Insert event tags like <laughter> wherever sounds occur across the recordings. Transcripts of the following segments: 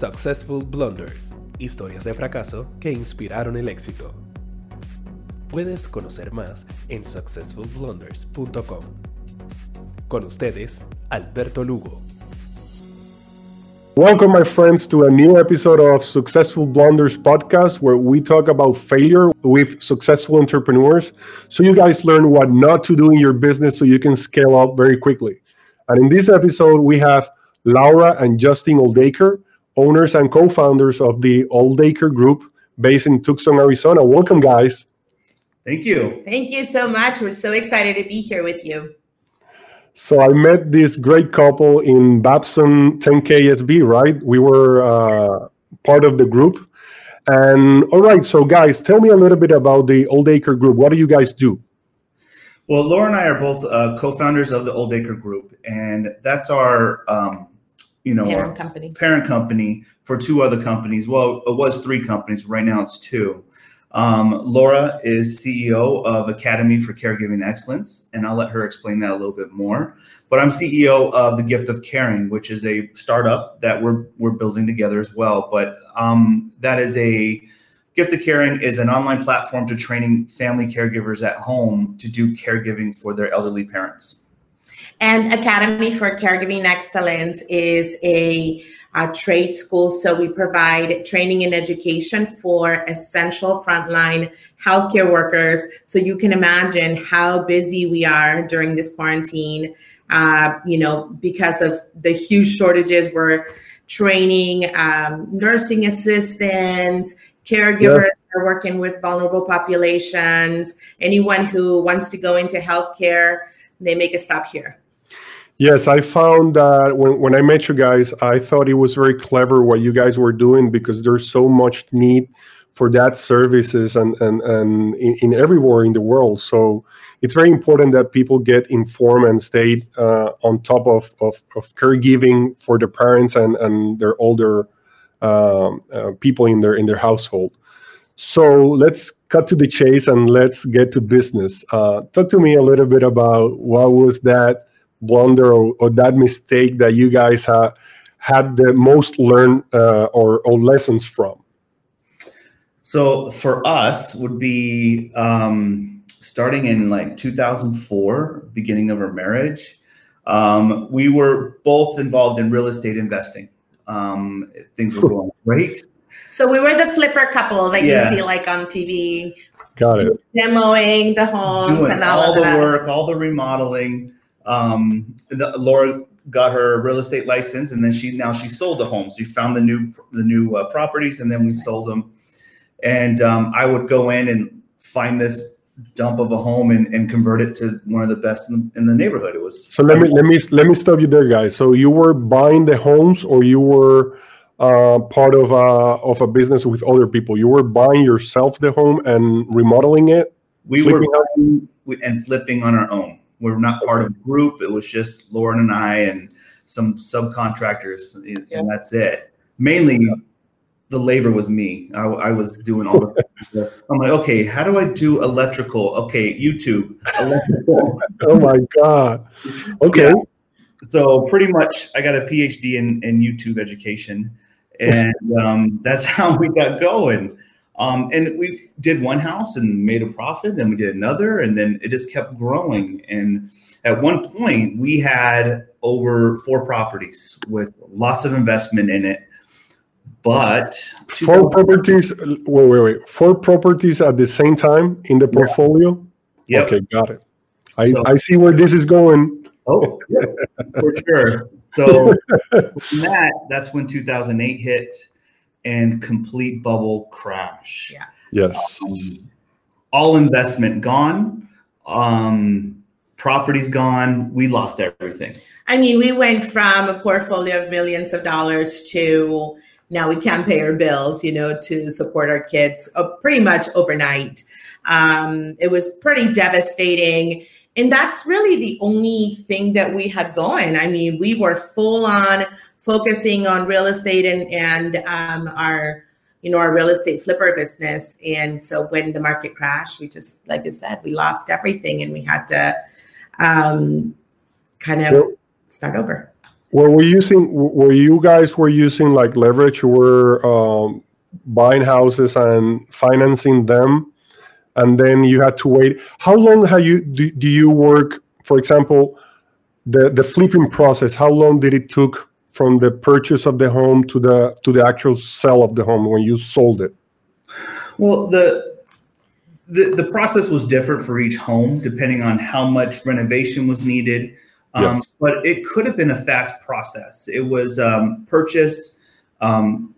Successful Blunders, historias de fracaso que inspiraron el éxito. Puedes conocer más en successfulblunders.com. Con ustedes, Alberto Lugo. Welcome, my friends, to a new episode of Successful Blunders podcast, where we talk about failure with successful entrepreneurs so you guys learn what not to do in your business so you can scale up very quickly. And in this episode, we have Laura and Justin Oldaker, owners and co founders of the Oldaker Group based in Tucson, Arizona. Welcome, guys. Thank you. Thank you so much. We're so excited to be here with you. So I met this great couple in Babson 10KSB, right? We were uh, part of the group. And all right, so guys, tell me a little bit about the Oldaker Group. What do you guys do? Well, Laura and I are both uh, co-founders of the Oldaker Group, and that's our, um, you know, Parent company. parent company for two other companies. Well, it was three companies. Right now, it's two. Um, Laura is CEO of Academy for Caregiving Excellence, and I'll let her explain that a little bit more. But I'm CEO of The Gift of Caring, which is a startup that we're we're building together as well. But um, that is a Gift of Caring is an online platform to training family caregivers at home to do caregiving for their elderly parents. And Academy for Caregiving Excellence is a, a, trade school. So we provide training and education for essential frontline healthcare workers. So you can imagine how busy we are during this quarantine. Uh, you know, because of the huge shortages, we're training um, nursing assistants, caregivers are working with vulnerable populations, anyone who wants to go into healthcare, they make a stop here. Yes, I found that when, when I met you guys, I thought it was very clever what you guys were doing because there's so much need for that services and and, and in, in everywhere in the world. So it's very important that people get informed and stay uh, on top of, of, of caregiving for the parents and, and their older um, uh, people in their in their household. So let's cut to the chase and let's get to business. Uh, talk to me a little bit about what was that blunder or, or that mistake that you guys ha- had the most learned uh, or, or lessons from. So for us would be um, starting in like 2004, beginning of our marriage. Um, we were both involved in real estate investing. Um, things were going great. So we were the flipper couple that yeah. you see like on TV. Got it. Demoing the homes Doing and all, all the that. work, all the remodeling. Um, the, Laura got her real estate license, and then she now she sold the homes. We found the new the new uh, properties, and then we sold them. And um, I would go in and find this dump of a home and, and convert it to one of the best in, in the neighborhood. It was so. Let me let me let me stop you there, guys. So you were buying the homes, or you were uh, part of a of a business with other people. You were buying yourself the home and remodeling it. We were buying and flipping on our own. We were not part of a group. It was just Laura and I and some subcontractors, and yeah. that's it. Mainly, the labor was me. I, I was doing all the. <laughs> I'm like, okay, how do I do electrical? Okay, YouTube. Electrical. <laughs> oh my god. Okay. Yeah. So pretty much, I got a PhD in in YouTube education, and um, that's <laughs> how we got going. Um, and we did one house and made a profit, then we did another, and then it just kept growing. And at one point, we had over four properties with lots of investment in it. But four properties, wait, wait, wait, four properties at the same time in the portfolio. Yeah. Okay, got it. I, so, I see where this is going. Oh, yeah, for sure. So <laughs> that that's when 2008 hit and complete bubble crash. Yeah. Yes. Um, all investment gone. Um, properties gone. We lost everything. I mean, we went from a portfolio of millions of dollars to now we can't pay our bills, you know, to support our kids uh, pretty much overnight. Um, it was pretty devastating. And that's really the only thing that we had going. I mean, we were full on focusing on real estate and and um, our you know our real estate flipper business and so when the market crashed we just like i said we lost everything and we had to um, kind of start over were we using? Were you guys were using like leverage? Were um, buying houses and financing them, and then you had to wait. How long have you do, do you work? For example, the the flipping process. How long did it took from the purchase of the home to the to the actual sale of the home when you sold it? Well, the the, the process was different for each home depending on how much renovation was needed um, yes. But it could have been a fast process. It was um, purchase, um,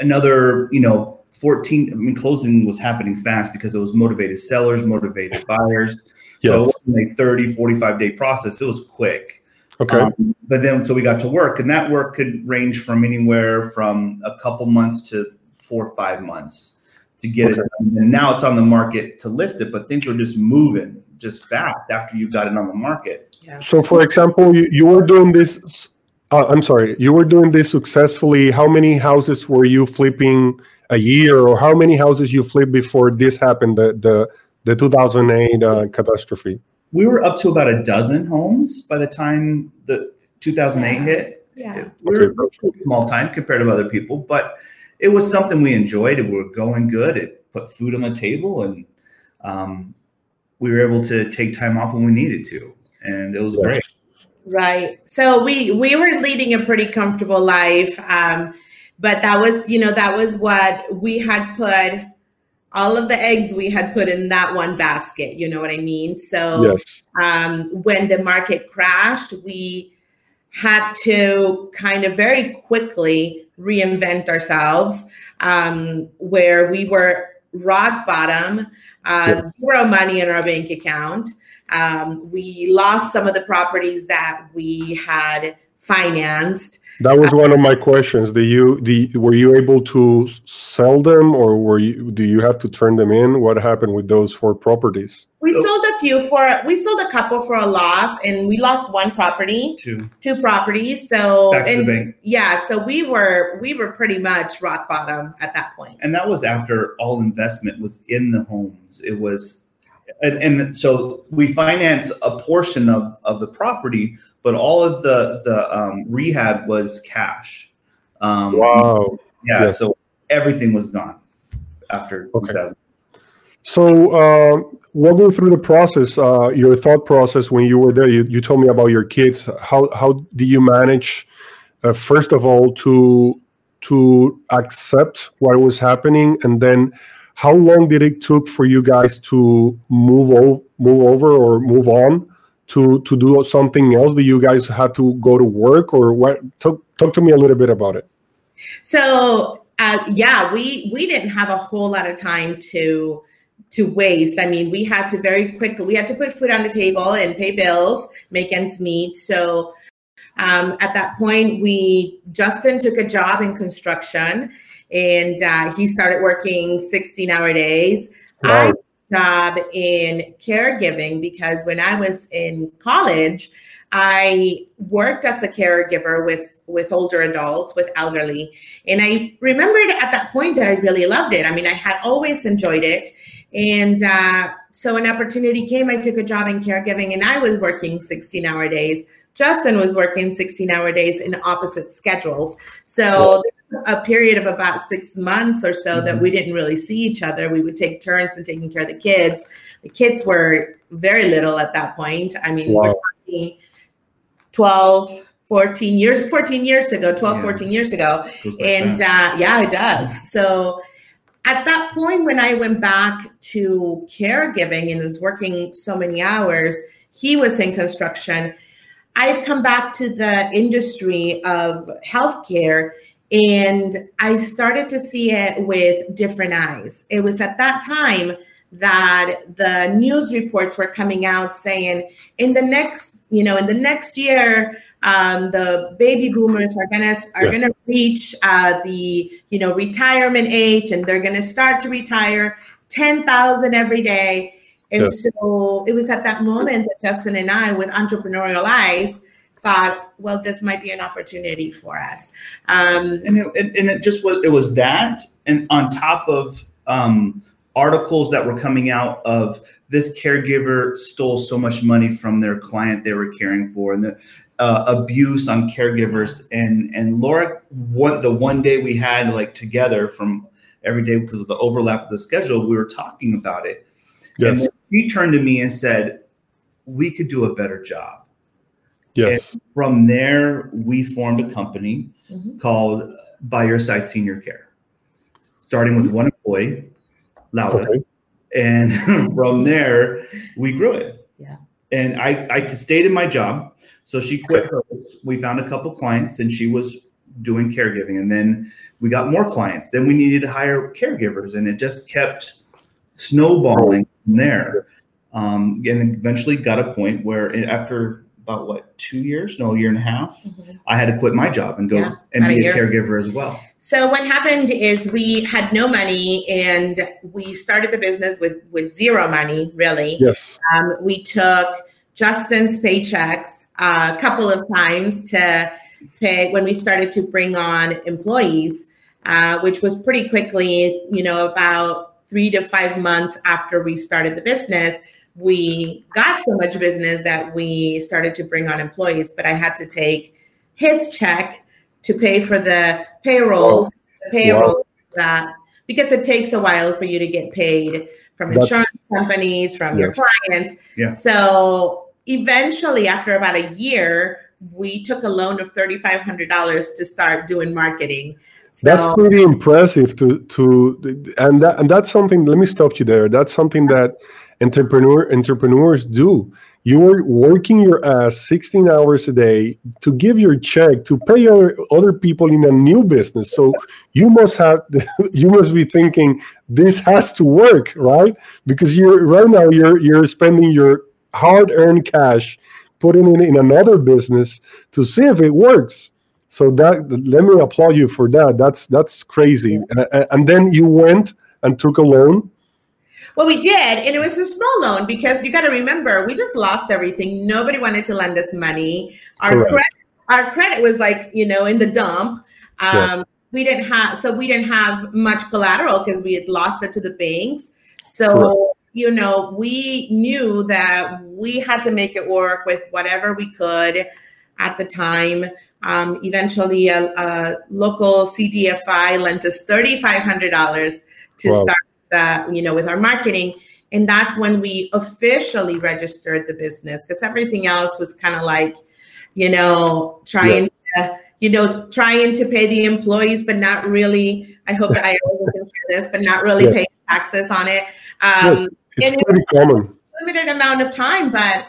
another, you know, 14. I mean, closing was happening fast because it was motivated sellers, motivated buyers. Yes. So it wasn't a 30, 45 day process. It was quick. Okay. Um, but then, so we got to work, and that work could range from anywhere from a couple months to four or five months to get okay. it. And now it's on the market to list it, but things were just moving just fast after you got it on the market. Yeah. So, for example, you, you were doing this. Uh, I'm sorry, you were doing this successfully. How many houses were you flipping a year, or how many houses you flipped before this happened? The the the 2008 uh, catastrophe. We were up to about a dozen homes by the time the 2008 yeah. hit. Yeah, we were okay. small time compared to other people, but it was something we enjoyed. It were going good. It put food on the table, and um, we were able to take time off when we needed to and it was yes. great. Right. So we we were leading a pretty comfortable life, um, but that was you know that was what we had put all of the eggs we had put in that one basket. You know what I mean? So yes. um, when the market crashed, we had to kind of very quickly reinvent ourselves, um, where we were rock bottom, uh, zero money in our bank account. Um, we lost some of the properties that we had financed. That was one of my questions. Do you the were you able to sell them, or were you do you have to turn them in? What happened with those four properties? We sold a few for we sold a couple for a loss, and we lost one property, two, two properties. So Back and yeah, so we were we were pretty much rock bottom at that point. And that was after all investment was in the homes. It was and, and, so we finance a portion of, of the property, but all of the the um, rehab was cash. Um, wow. Yeah. Yes. So everything was gone after okay. 2000. So uh, walk through the process, uh, your thought process when you were there. You, you told me about your kids. How how do you manage, uh, first of all, to to accept what was happening, and then how long did it took for you guys to move over, move over or move on to to do something else? Do you guys have to go to work or what? Talk, talk to me a little bit about it. So uh, yeah, we we didn't have a whole lot of time to to waste. I mean, we had to very quickly we had to put food on the table and pay bills, make ends meet. So um, at that point, we Justin took a job in construction and uh, he started working 16 hour days. Wow. I job in caregiving because when I was in college, I worked as a caregiver with with older adults, with elderly, and I remembered at that point that I really loved it. I mean, I had always enjoyed it, and uh, so an opportunity came. I took a job in caregiving, and I was working 16 hour days. Justin was working 16 hour days in opposite schedules. So a period of about six months or so mm-hmm. that we didn't really see each other. We would take turns in taking care of the kids. The kids were very little at that point. I mean, wow. we're talking 12, 14 years, 14 years ago, 12, yeah. 14 years ago. And uh, yeah, it does. So at that point, when I went back to caregiving and was working so many hours, he was in construction. I had come back to the industry of healthcare and I started to see it with different eyes. It was at that time that the news reports were coming out saying in the next you know in the next year um, the baby boomers are gonna are yes. gonna reach uh, the you know retirement age and they're gonna start to retire 10,000 every day and yes. so it was at that moment that Justin and I with entrepreneurial eyes thought, well, this might be an opportunity for us. Um, and, it, and it just was, it was that, and on top of um, articles that were coming out of this caregiver stole so much money from their client they were caring for, and the, uh, abuse on caregivers and and Laura what the one day we had like together from every day because of the overlap of the schedule we were talking about it Yes. and she turned to me and said we could do a better job Yes. and from there we formed a company Mhm. called by your side senior care starting with one employee Laura Okay. and <laughs> from there we grew it Yeah. and i i stayed in my job so she quit hers we found a couple clients and she was doing caregiving and then we got more clients then we needed to hire caregivers and it just kept snowballing from there um, and eventually got a point where it- after about what two years no a year and a half Mhm. i had to quit my job and go Yeah, and about a be a caregiver as well So what happened is we had no money and we started the business with with zero money really. Yes. Um, we took Justin's paychecks uh, a couple of times to pay when we started to bring on employees, uh, which was pretty quickly, you know, about three to five months after we started the business. We got so much business that we started to bring on employees, but I had to take his check to pay for the payroll, Wow. the payroll that because it takes a while for you to get paid from That's- insurance companies, from your clients. Yeah. So eventually, after about a year, we took a loan of thirty-five hundred dollars to start doing marketing. So That's pretty impressive to to and that and that's something let me stop you there. That's something that entrepreneur entrepreneurs do. You're working your ass 16 hours a day to give your check to pay other, other people in a new business. So you must have <laughs> you must be thinking this has to work, right? Because you're right now you're you're spending your hard-earned cash putting it in another business to see if it works. So that let me applaud you for that. That's that's crazy. Uh, and then you went and took a loan. Well, we did, and it was a small loan because you got to remember we just lost everything. Nobody wanted to lend us money. Our Correct. credit, our credit was like you know in the dump. Um, Yeah. We didn't have so we didn't have much collateral because we had lost it to the banks. So Correct. you know we knew that we had to make it work with whatever we could at the time. Um, eventually, a, a local CDFI lent us thirty five hundred dollars to Wow. start that you know with our marketing and that's when we officially registered the business because everything else was kind of like you know trying to you know trying to pay the employees but not really i hope that i <laughs> wasn't for this but not really Yeah. paying taxes on it um It's And it- pretty common. limited amount of time but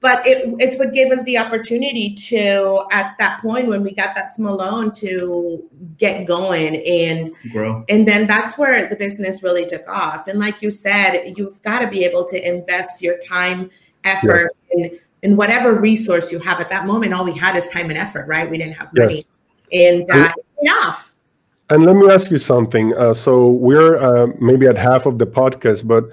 but it it's what gave us the opportunity to at that point when we got that small loan to get going. And grow. and then that's where the business really took off. And like you said you've got to be able to invest your time effort in, in whatever resource you have. At that moment all we had is time and effort right? We didn't have money. And uh, enough And let me ask you something. Uh, so we're uh, maybe at half of the podcast, but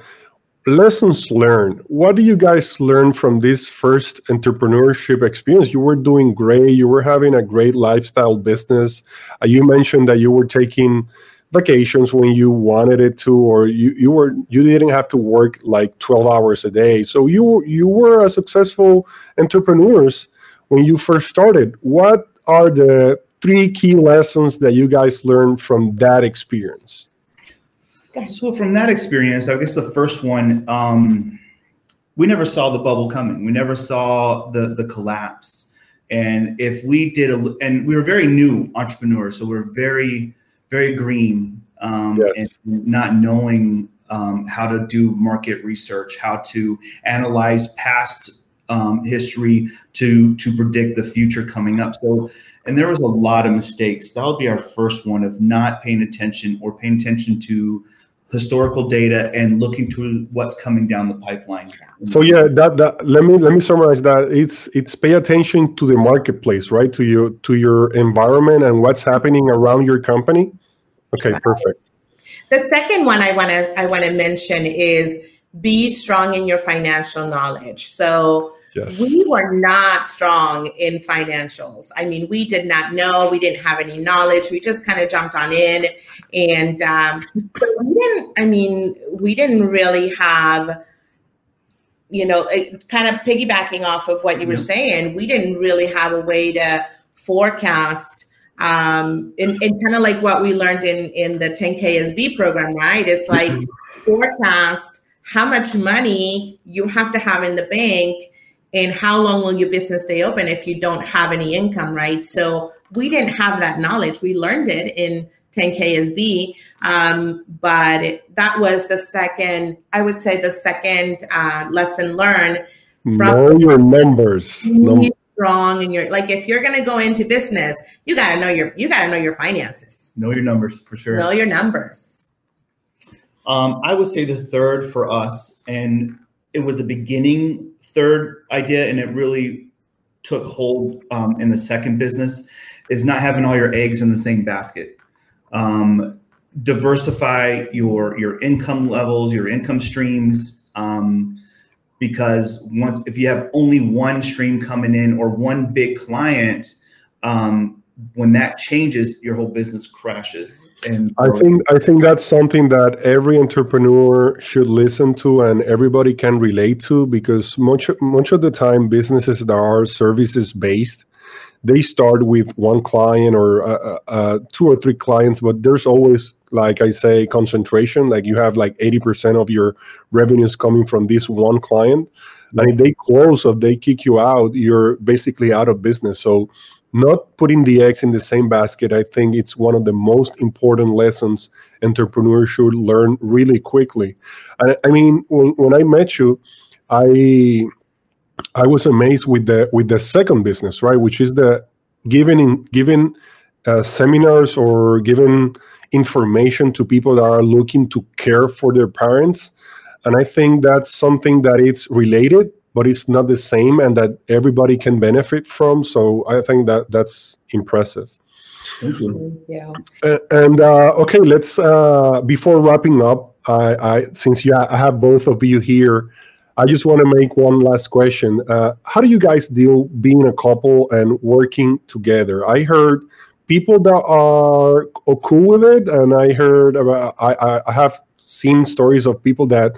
lessons learned. What do you guys learn from this first entrepreneurship experience? You were doing great. You were having a great lifestyle business. Uh, you mentioned that you were taking vacations when you wanted it to, or you, you were you didn't have to work like 12 hours a day. So you you were a successful entrepreneurs when you first started. What are the three key lessons that you guys learned from that experience? So from that experience, I guess the first one, um, we never saw the bubble coming. We never saw the the collapse. And if we did, a, and we were very new entrepreneurs, so we are very, very green, um, Yes. and not knowing um, how to do market research, how to analyze past um, history to to predict the future coming up. So, and there was a lot of mistakes. That would be our first one of not paying attention or paying attention to historical data and looking to what's coming down the pipeline. So yeah, that, that let me let me summarize that. It's it's pay attention to the marketplace, right? To your to your environment and what's happening around your company. Okay, perfect. the second one i want to i want to mention is be strong in your financial knowledge so Yes. we were not strong in financials. I mean, we did not know, we didn't have any knowledge. We just kind of jumped on in. And um, so we didn't, I mean, we didn't really have, you know, it, kind of piggybacking off of what you were Yeah. saying, we didn't really have a way to forecast um and, and kind of like what we learned in in the 10ksb program right? It's like forecast how much money you have to have in the bank and how long will your business stay open if you don't have any income right? So we didn't have that knowledge. We learned it in 10ksb um, but that was the second i would say the second uh, lesson learned from Know your numbers. Num- strong and you're like if you're going to go into business you got to know your you got to know your finances Know your numbers for sure. know your numbers Um, I would say the third for us, and it was the beginning third idea, and it really took hold um, in the second business, is not having all your eggs in the same basket. Um, diversify your your income levels, your income streams, um, because once if you have only one stream coming in or one big client, um, when that changes, your whole business crashes. And I think I think that's something that every entrepreneur should listen to and everybody can relate to because much much of the time businesses that are services based they start with one client or uh, uh, uh, two or three clients but there's always like I say concentration. Like you have like 80% of your revenues coming from this one client. And if they close or they kick you out you're basically out of business. So not putting the eggs in the same basket i think it's one of the most important lessons entrepreneurs should learn really quickly. I, I mean when, when i met you i i was amazed with the with the second business right? Which is the giving in giving uh, seminars or giving information to people that are looking to care for their parents. And i think that's something that it's related but it's not the same and that everybody can benefit from. So i think that that's impressive. Thank you. yeah uh, and uh, okay let's uh, before wrapping up I, I since yeah, I have both of you here i just want to make one last question uh, how do you guys deal being a couple and working together i heard people that are cool with it and i heard about i, I, I have seen stories of people that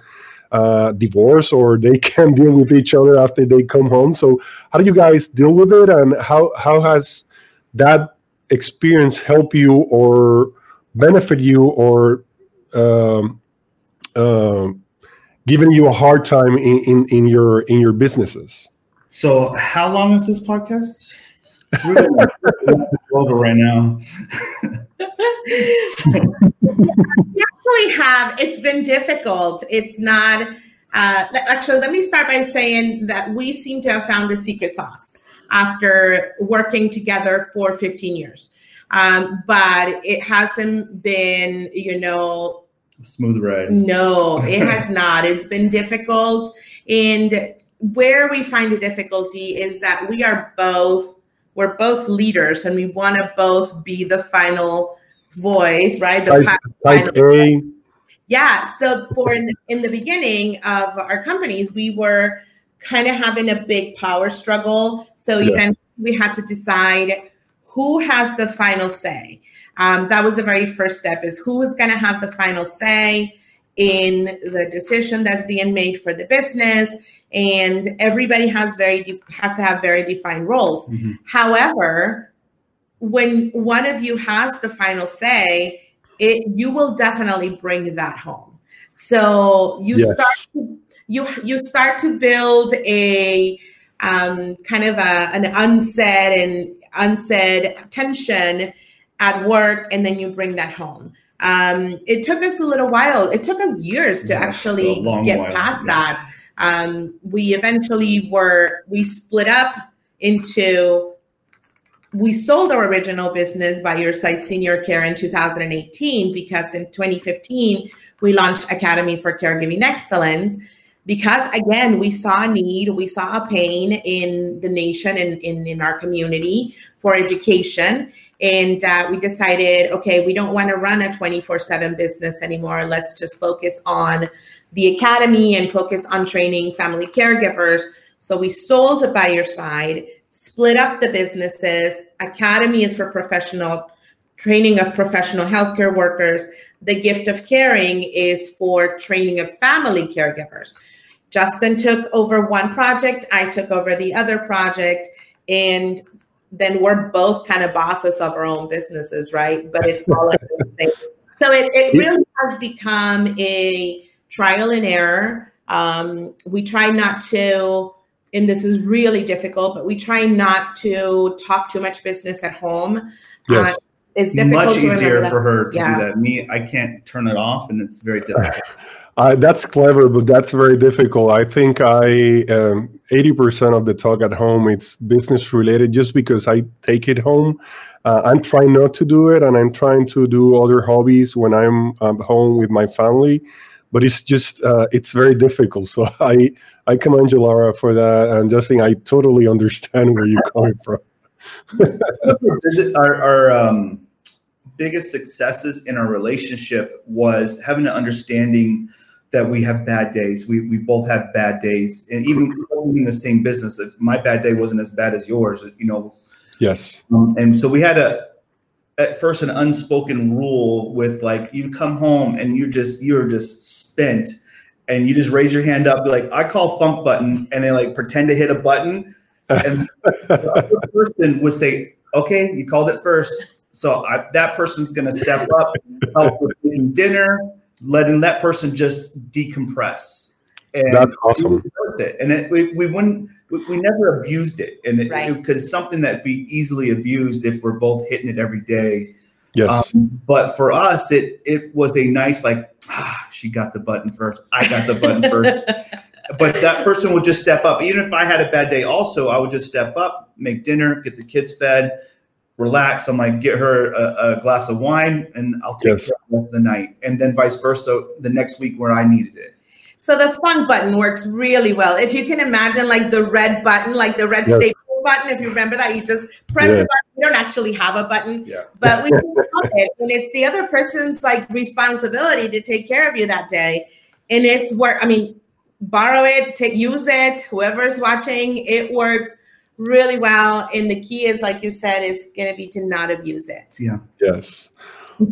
uh, divorce or they <laughs> can't deal with each other after they come home. So how do you guys deal with it, and how how has that experience help you or benefit you or um, um, given you a hard time in, in, in your in your businesses? So, how long is this podcast? It's really over right now. We actually have it's been difficult it's not uh, actually let me start by saying that we seem to have found the secret sauce after working together for 15 years um, but it hasn't been you know Smooth ride. no, it has <laughs> not. It's been difficult. And where we find the difficulty is that we are both we're both leaders and we want to both be the final voice, right? The Type, fi- type final A. yeah. So for in, in the beginning of our companies, we were kind of having a big power struggle. So Yeah. eventually we had to decide who has the final say. Um, that was the very first step is who is going to have the final say in the decision that's being made for the business and everybody has very has to have very defined roles Mhm. However, when one of you has the final say, it you will definitely bring that home. So you Yes. start to, you you start to build a um, kind of a, an unsaid and unsaid tension at work, and then you bring that home. Um, it took us a little while. It took us years to Yes, actually get while, past yeah. that. Um, we eventually were we split up into we sold our original business by your side senior care in 2018 because in 2015 we launched academy for caregiving excellence because again we saw a need we saw a pain in the nation and in, in our community for education and uh, we decided okay we don't want to run a 24-7 business anymore let's just focus on the academy and focus on training family caregivers so we sold by your side split up the businesses. Academy is for professional training of professional healthcare workers. The gift of caring is for training of family caregivers. Justin took over one project, I took over the other project, and then we're both kind of bosses of our own businesses, right? But it's all so it, it really has become a trial and error. Um, we try not to, and this is really difficult, but we try not to talk too much business at home. Yes. Uh, it's difficult much to easier that. for her to Yeah. do that. Me, I can't turn it off, and it's very <laughs> difficult. Uh, that's clever, but that's very difficult. I think I um, eighty percent of the talk at home it's business related, just because I take it home. Uh, I'm trying not to do it, and I'm trying to do other hobbies when I'm um, home with my family. But it's just uh, it's very difficult. <laughs> So I I commend you, Laura, for that, and Justin, I totally understand where you're coming from. <laughs> our our um, biggest successes in our relationship was having an understanding that we have bad days. We we both have bad days, and even in the same business, my bad day wasn't as bad as yours. You know, Yes. um, and so we had a at first an unspoken rule with like you come home and you just you're just spent and you just raise your hand up like i call funk button and they like pretend to hit a button and <laughs> the person would say okay you called it first so I, that person's going to step up help with dinner letting that person just decompress and That's awesome. it worth it. and it, we, we wouldn't we, we never abused it and it, Right. it could something that be easily abused if we're both hitting it every day Yes. um, but for us, it it was a nice like, ah, she got the button first. I got the button <laughs> first. But that person would just step up. Even if I had a bad day, also I would just step up, make dinner, get the kids fed, relax. I'm like, get her a, a glass of wine, and I'll take Yes. care of the rest of the night. And then vice versa, the next week where I needed it. So the funk button works really well. If you can imagine like the red button, like the red Yes. staple button, if you remember that, you just press Yes. the button. You don't actually have a button, Yeah. but we can help it. <laughs> And it's the other person's like responsibility to take care of you that day. And it's work. I mean, borrow it, take use it, whoever's watching, it works really well. And the key is, like you said, is gonna be to not abuse it. Yeah. Yes.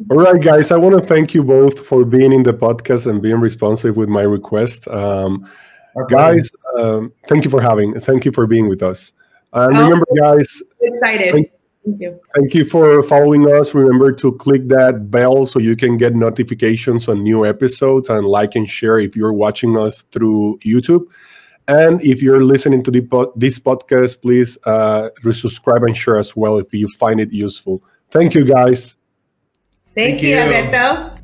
All right, guys. I want to thank you both for being in the podcast and being responsive with my request. Um, Our guys, um, thank you for having. Thank you for being with us. And Oh. remember, guys, Excited. Thank- Thank you. thank you for following us. Remember to click that bell so you can get notifications on new episodes and like and share if you're watching us through YouTube. And if you're listening to the po- this podcast, please uh, resubscribe and share as well if you find it useful. Thank you, guys. Thank, Thank you, you. Alberto.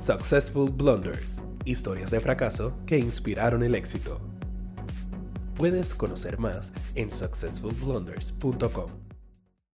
Successful Blunders, historias de fracaso que inspiraron el éxito. Puedes conocer más en successfulblunders.com.